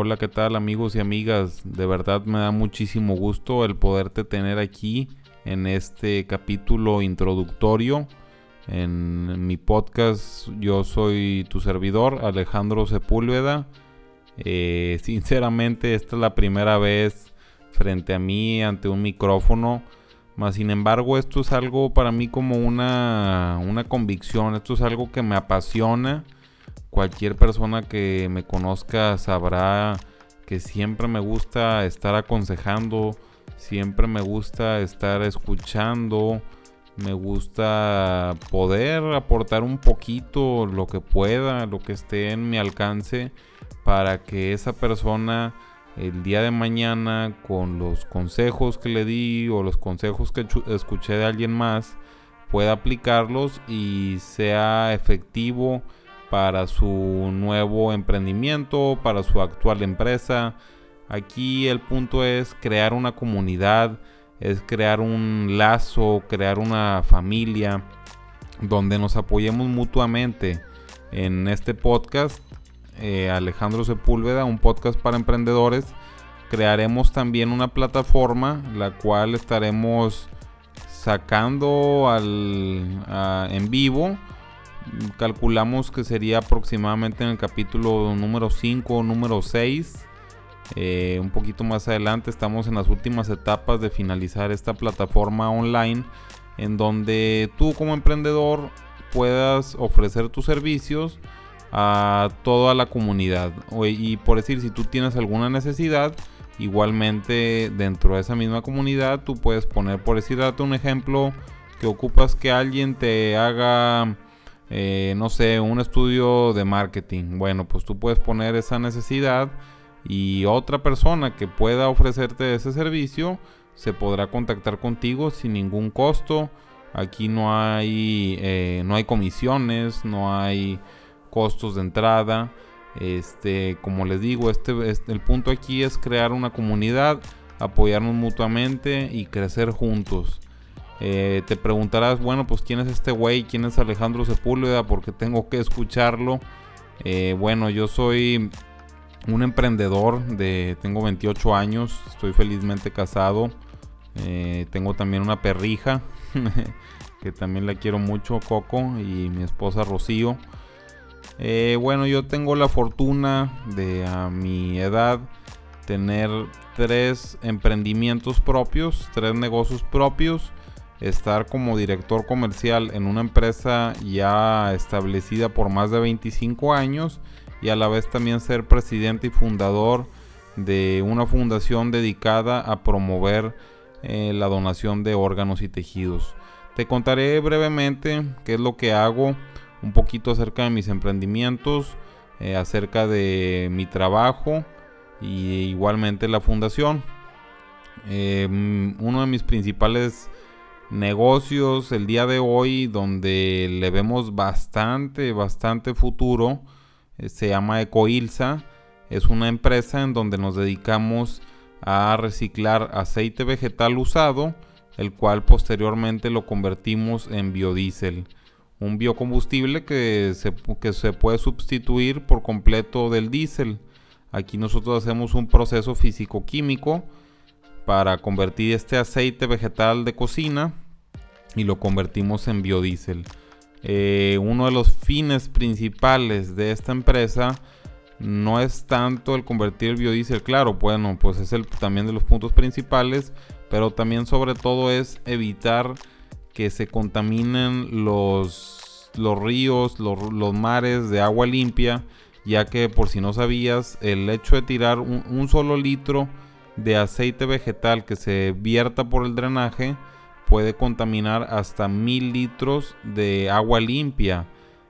Hola, ¿qué tal amigos y amigas? De verdad me da muchísimo gusto el poderte tener aquí en este capítulo introductorio. En mi podcast yo soy tu servidor, Alejandro Sepúlveda. Eh, sinceramente esta es la primera vez frente a mí ante un micrófono. Más sin embargo, esto es algo para mí como una, una convicción. Esto es algo que me apasiona. Cualquier persona que me conozca sabrá que siempre me gusta estar aconsejando. Siempre me gusta estar escuchando. Me gusta poder aportar un poquito lo que pueda, lo que esté en mi alcance para que esa persona el día de mañana con los consejos que le di o los consejos que escuché de alguien más pueda aplicarlos y sea efectivo para su nuevo emprendimiento, para su actual empresa. Aquí el punto es crear una comunidad, es crear un lazo, crear una familia donde nos apoyemos mutuamente. En este podcast eh, Alejandro Sepúlveda, un podcast para emprendedores. Crearemos también una plataforma la cual estaremos sacando al, en vivo. Calculamos que sería aproximadamente en el capítulo número 5 o número 6. Eh, un poquito más adelante estamos en las últimas etapas de finalizar esta plataforma online en donde tú como emprendedor puedas ofrecer tus servicios a toda la comunidad. Y por decir, si tú tienes alguna necesidad, igualmente dentro de esa misma comunidad tú puedes poner, por decir, date un ejemplo, que ocupas que alguien te haga, eh, no sé, un estudio de marketing. Bueno, pues tú puedes poner esa necesidad y otra persona que pueda ofrecerte ese servicio se podrá contactar contigo sin ningún costo. Aquí no hay, eh, no hay comisiones, no hay costos de entrada. Este, como les digo, este, este, el punto aquí es crear una comunidad, apoyarnos mutuamente y crecer juntos. Eh, te preguntarás, bueno, pues quién es este güey, quién es Alejandro Sepúlveda, porque tengo que escucharlo. Eh, bueno, yo soy un emprendedor de, tengo 28 años, estoy felizmente casado. Eh, tengo también una perrija que también la quiero mucho, Coco, y mi esposa Rocío. Bueno, yo tengo la fortuna de a mi edad tener tres emprendimientos propios, tres negocios propios, estar como director comercial en una empresa ya establecida por más de 25 años y a la vez también ser presidente y fundador de una fundación dedicada a promover eh, la donación de órganos y tejidos. Te contaré brevemente qué es lo que hago un poquito acerca de mis emprendimientos, eh, acerca de mi trabajo y igualmente la fundación. Em, uno de mis principales negocios el día de hoy donde le vemos bastante, bastante futuro eh, se llama Ecoilsa. Es una empresa en donde nos dedicamos a reciclar aceite vegetal usado, el cual posteriormente lo convertimos en biodiesel un biocombustible que se, que se puede sustituir por completo del diésel. Aquí nosotros hacemos un proceso físico-químico para convertir este aceite vegetal de cocina y lo convertimos en biodiesel. Eh, uno de los fines principales de esta empresa no es tanto el convertir el biodiesel, claro, bueno, pues es el también de los puntos principales, pero también sobre todo es evitar que se contaminen los, los ríos, los, mares de agua limpia, ya que por si no sabías, el hecho de tirar un, solo litro de aceite vegetal que se vierta por el drenaje puede contaminar hasta mil litros de agua limpia.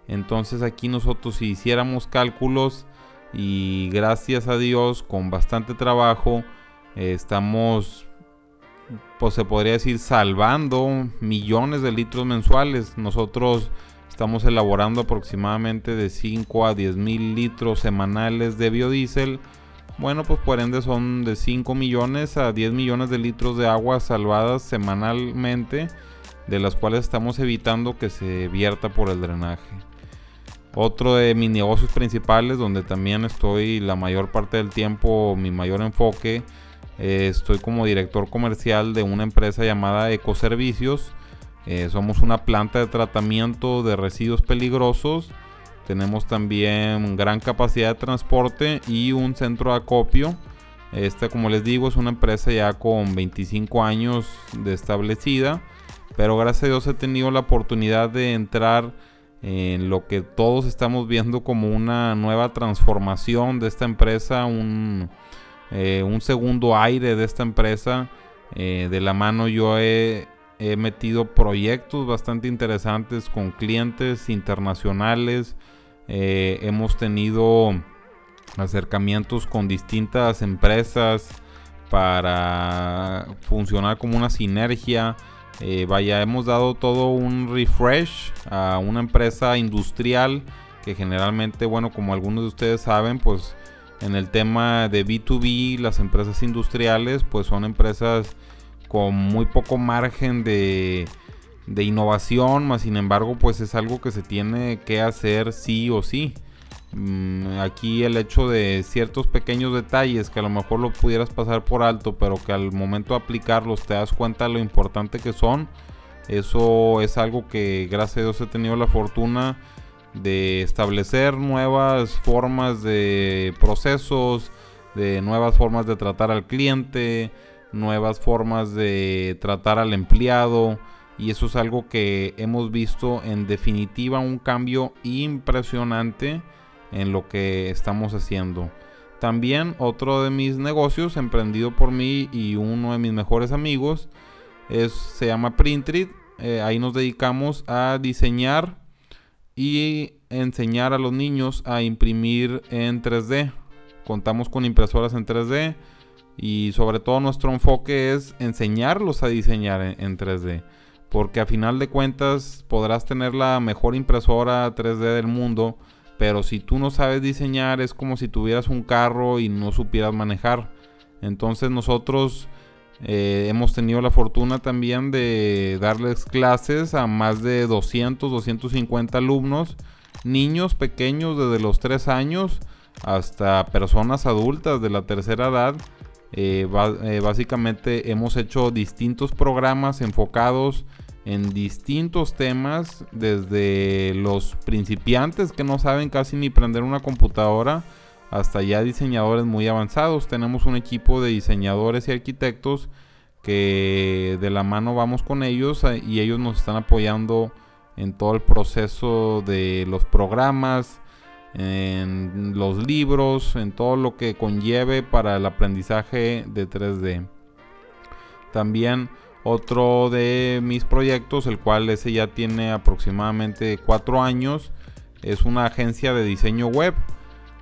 Entonces aquí nosotros si hiciéramos cálculos y gracias a Dios con bastante trabajo estamos pues se podría decir, salvando millones de litros mensuales. Nosotros estamos elaborando aproximadamente de 5 a 10 mil litros semanales de biodiesel. Bueno, pues por ende son de 5 millones a 10 millones de litros de agua salvadas semanalmente, de las cuales estamos evitando que se vierta por el drenaje. Otro de mis negocios principales, donde también estoy la mayor parte del tiempo, mi mayor enfoque, eh, estoy como director comercial de una empresa llamada Ecoservicios. Eh, somos una planta de tratamiento de residuos peligrosos. Tenemos también gran capacidad de transporte y un centro de acopio. Esta, como les digo, es una empresa ya con 25 años de establecida. Pero gracias a Dios he tenido la oportunidad de entrar en lo que todos estamos viendo como una nueva transformación de esta empresa, un, eh, un segundo aire de esta empresa. Eh, de la mano yo he, he, metido proyectos bastante interesantes con clientes internacionales. Eh, hemos tenido acercamientos con distintas empresas para funcionar como una sinergia. vaya, hemos dado todo un refresh a una empresa industrial que generalmente, bueno, como algunos de ustedes saben, pues en el tema de B2B, las empresas industriales, pues son empresas con muy poco margen de, innovación, más sin embargo, pues es algo que se tiene que hacer sí o sí. Mm, aquí el hecho de ciertos pequeños detalles que a lo mejor lo pudieras pasar por alto, pero que al momento de aplicarlos te das cuenta de lo importante que son. Eso es algo que gracias a Dios he tenido la fortuna de establecer nuevas formas de procesos, de nuevas formas de tratar al cliente, nuevas formas de tratar al empleado. Y eso es algo que hemos visto en definitiva un cambio impresionante en lo que estamos haciendo. También otro de mis negocios emprendido por mí y uno de mis mejores amigos es, se llama Printrit. Eh, ahí nos dedicamos a diseñar y enseñar a los niños a imprimir en 3D. Contamos con impresoras en 3D y sobre todo nuestro enfoque es enseñarlos a diseñar en, 3D. Porque a final de cuentas podrás tener la mejor impresora 3D del mundo, pero si tú no sabes diseñar es como si tuvieras un carro y no supieras manejar. Entonces nosotros eh, hemos tenido la fortuna también de darles clases a más de 200, 250 alumnos, niños pequeños desde los 3 años hasta personas adultas de la tercera edad. Eh, eh, básicamente hemos hecho distintos programas enfocados en distintos temas, desde los principiantes que no saben casi ni prender una computadora, hasta ya diseñadores muy avanzados. Tenemos un equipo de diseñadores y arquitectos que de la mano vamos con ellos eh, y ellos nos están apoyando en todo el proceso de los programas, en los libros, en todo lo que conlleve para el aprendizaje de 3D. También otro de mis proyectos, el cual ese ya tiene aproximadamente 4 años, es una agencia de diseño web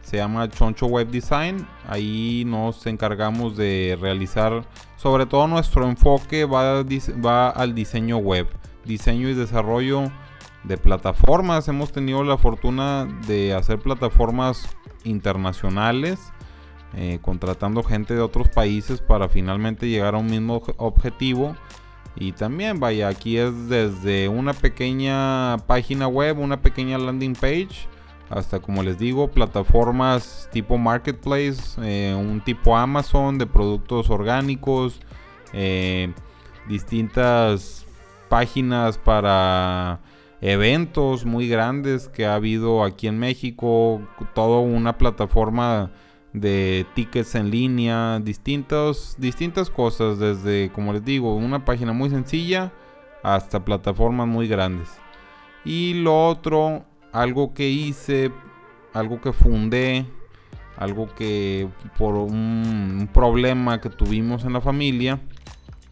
se llama Choncho Web Design. Ahí nos encargamos de realizar, sobre todo nuestro enfoque va, va al diseño web, diseño y desarrollo de plataformas. Hemos tenido la fortuna de hacer plataformas internacionales, eh, contratando gente de otros países para finalmente llegar a un mismo objetivo. Y también, vaya, aquí es desde una pequeña página web, una pequeña landing page hasta como les digo, plataformas tipo marketplace, eh, un tipo Amazon de productos orgánicos, eh, distintas páginas para eventos muy grandes que ha habido aquí en México, toda una plataforma de tickets en línea, distintos, distintas cosas, desde, como les digo, una página muy sencilla hasta plataformas muy grandes. Y lo otro algo que hice, algo que fundé, algo que por un, problema que tuvimos en la familia,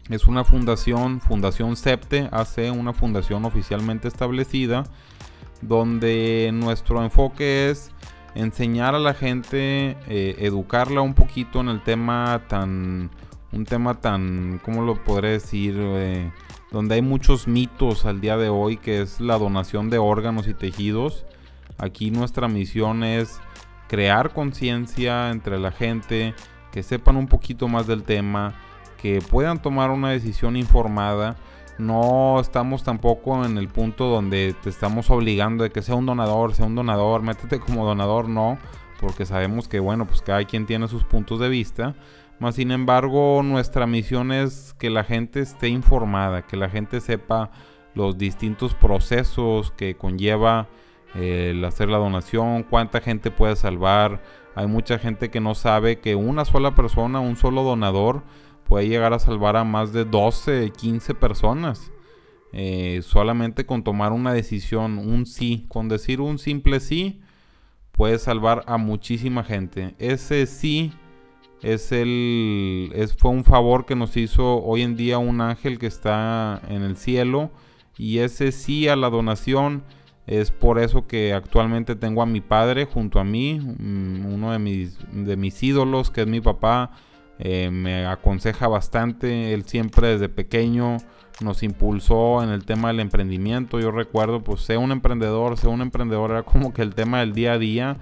es una fundación, Fundación SEPTE, hace una fundación oficialmente establecida, donde nuestro enfoque es enseñar a la gente, eh, educarla un poquito en el tema tan, un tema tan, ¿cómo lo podré decir? Eh, donde hay muchos mitos al día de hoy, que es la donación de órganos y tejidos. Aquí nuestra misión es crear conciencia entre la gente, que sepan un poquito más del tema, que puedan tomar una decisión informada no estamos tampoco en el punto donde te estamos obligando de que sea un donador, sea un donador, métete como donador, no, porque sabemos que bueno, pues cada quien tiene sus puntos de vista. Más sin embargo, nuestra misión es que la gente esté informada, que la gente sepa los distintos procesos que conlleva eh, el hacer la donación, cuánta gente puede salvar. Hay mucha gente que no sabe que una sola persona, un solo donador, puede llegar a salvar a más de 12, 15 personas. Eh, solamente con tomar una decisión, un sí, con decir un simple sí, puede salvar a muchísima gente. Ese sí es el es, fue un favor que nos hizo hoy en día un ángel que está en el cielo y ese sí a la donación es por eso que actualmente tengo a mi padre junto a mí, mm, uno de mis, de mis ídolos que es mi papá, eh, me aconseja bastante, él siempre desde pequeño nos impulsó en el tema del emprendimiento, yo recuerdo pues sea un emprendedor, sea un emprendedor, era como que el tema del día a día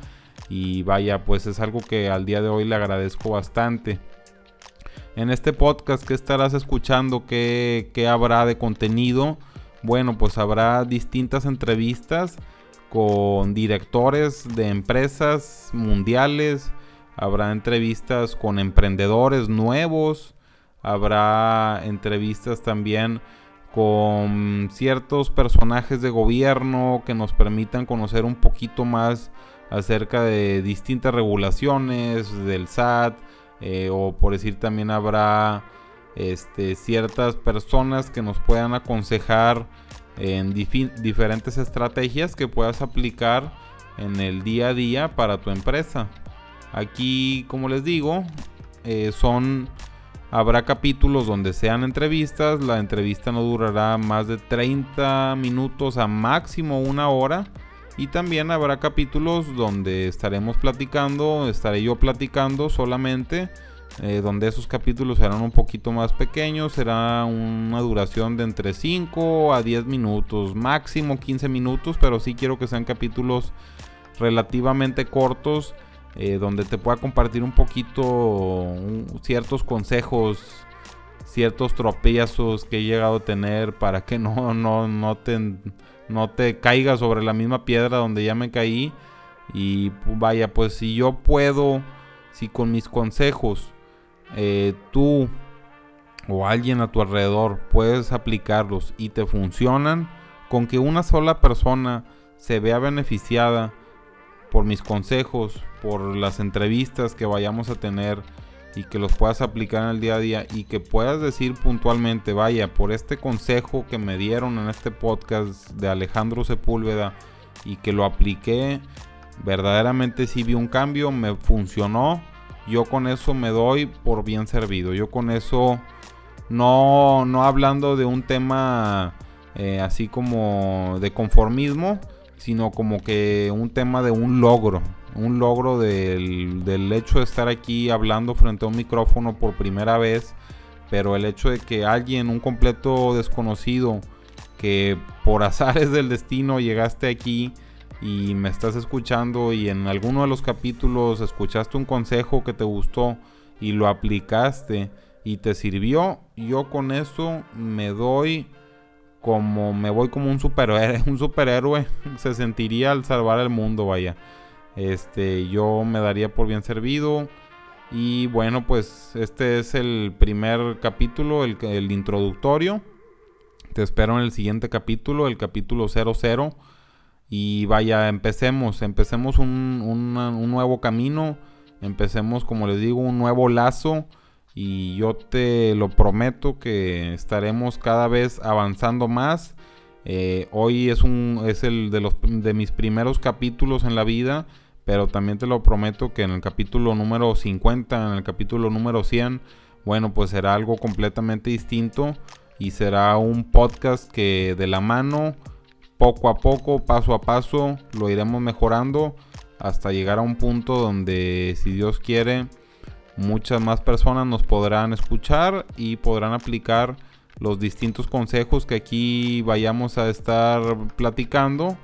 y vaya pues es algo que al día de hoy le agradezco bastante. En este podcast que estarás escuchando, ¿qué, qué habrá de contenido? Bueno, pues habrá distintas entrevistas con directores de empresas mundiales, habrá entrevistas con emprendedores nuevos, habrá entrevistas también con ciertos personajes de gobierno que nos permitan conocer un poquito más acerca de distintas regulaciones del SAT eh, o por decir también habrá este, ciertas personas que nos puedan aconsejar en diferentes estrategias que puedas aplicar en el día a día para tu empresa. Aquí, como les digo, eh, son habrá capítulos donde sean entrevistas. La entrevista no durará más de 30 minutos a máximo una hora. Y también habrá capítulos donde estaremos platicando, estaré yo platicando solamente eh, donde esos capítulos serán un poquito más pequeños, será una duración de entre 5 a 10 minutos, máximo 15 minutos, pero sí quiero que sean capítulos relativamente cortos, eh, donde te pueda compartir un poquito ciertos consejos, ciertos tropiezos que he llegado a tener para que no, no, no, te, no te caigas sobre la misma piedra donde ya me caí. Y vaya, pues si yo puedo, si con mis consejos eh, tú o alguien a tu alrededor puedes aplicarlos y te funcionan, con que una sola persona se vea beneficiada por mis consejos, por las entrevistas que vayamos a tener y que los puedas aplicar en el día a día y que puedas decir puntualmente, vaya, por este consejo que me dieron en este podcast de Alejandro Sepúlveda y que lo apliqué, verdaderamente sí vi un cambio, me funcionó yo con eso me doy por bien servido. Yo con eso, no, no hablando de un tema eh, así como de conformismo, sino como que un tema de un logro. Un logro del, del hecho de estar aquí hablando frente a un micrófono por primera vez. Pero el hecho de que alguien, un completo desconocido, que por azares del destino llegaste aquí y me estás escuchando y en alguno de los capítulos escuchaste un consejo que te gustó y lo aplicaste y te sirvió, yo con eso me doy como me voy como un superhéroe, un superhéroe se sentiría al salvar el mundo, vaya. Este, yo me daría por bien servido. Y bueno, pues este es el primer capítulo, el, introductorio. Te espero en el siguiente capítulo, el capítulo 00 y vaya, empecemos, empecemos un, nuevo camino, empecemos, como les digo, un nuevo lazo. Y yo te lo prometo que estaremos cada vez avanzando más. Eh, hoy es, un, es el de, los, de mis primeros capítulos en la vida, pero también te lo prometo que en el capítulo número 50, en el capítulo número 100, bueno, pues será algo completamente distinto y será un podcast que de la mano poco a poco, paso a paso, lo iremos mejorando hasta llegar a un punto donde, si Dios quiere, muchas más personas nos podrán escuchar y podrán aplicar los distintos consejos que aquí vayamos a estar platicando.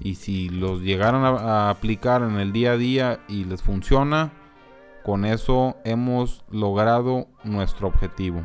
Y si los llegaran a, aplicar en el día a día y les funciona, con eso hemos logrado nuestro objetivo.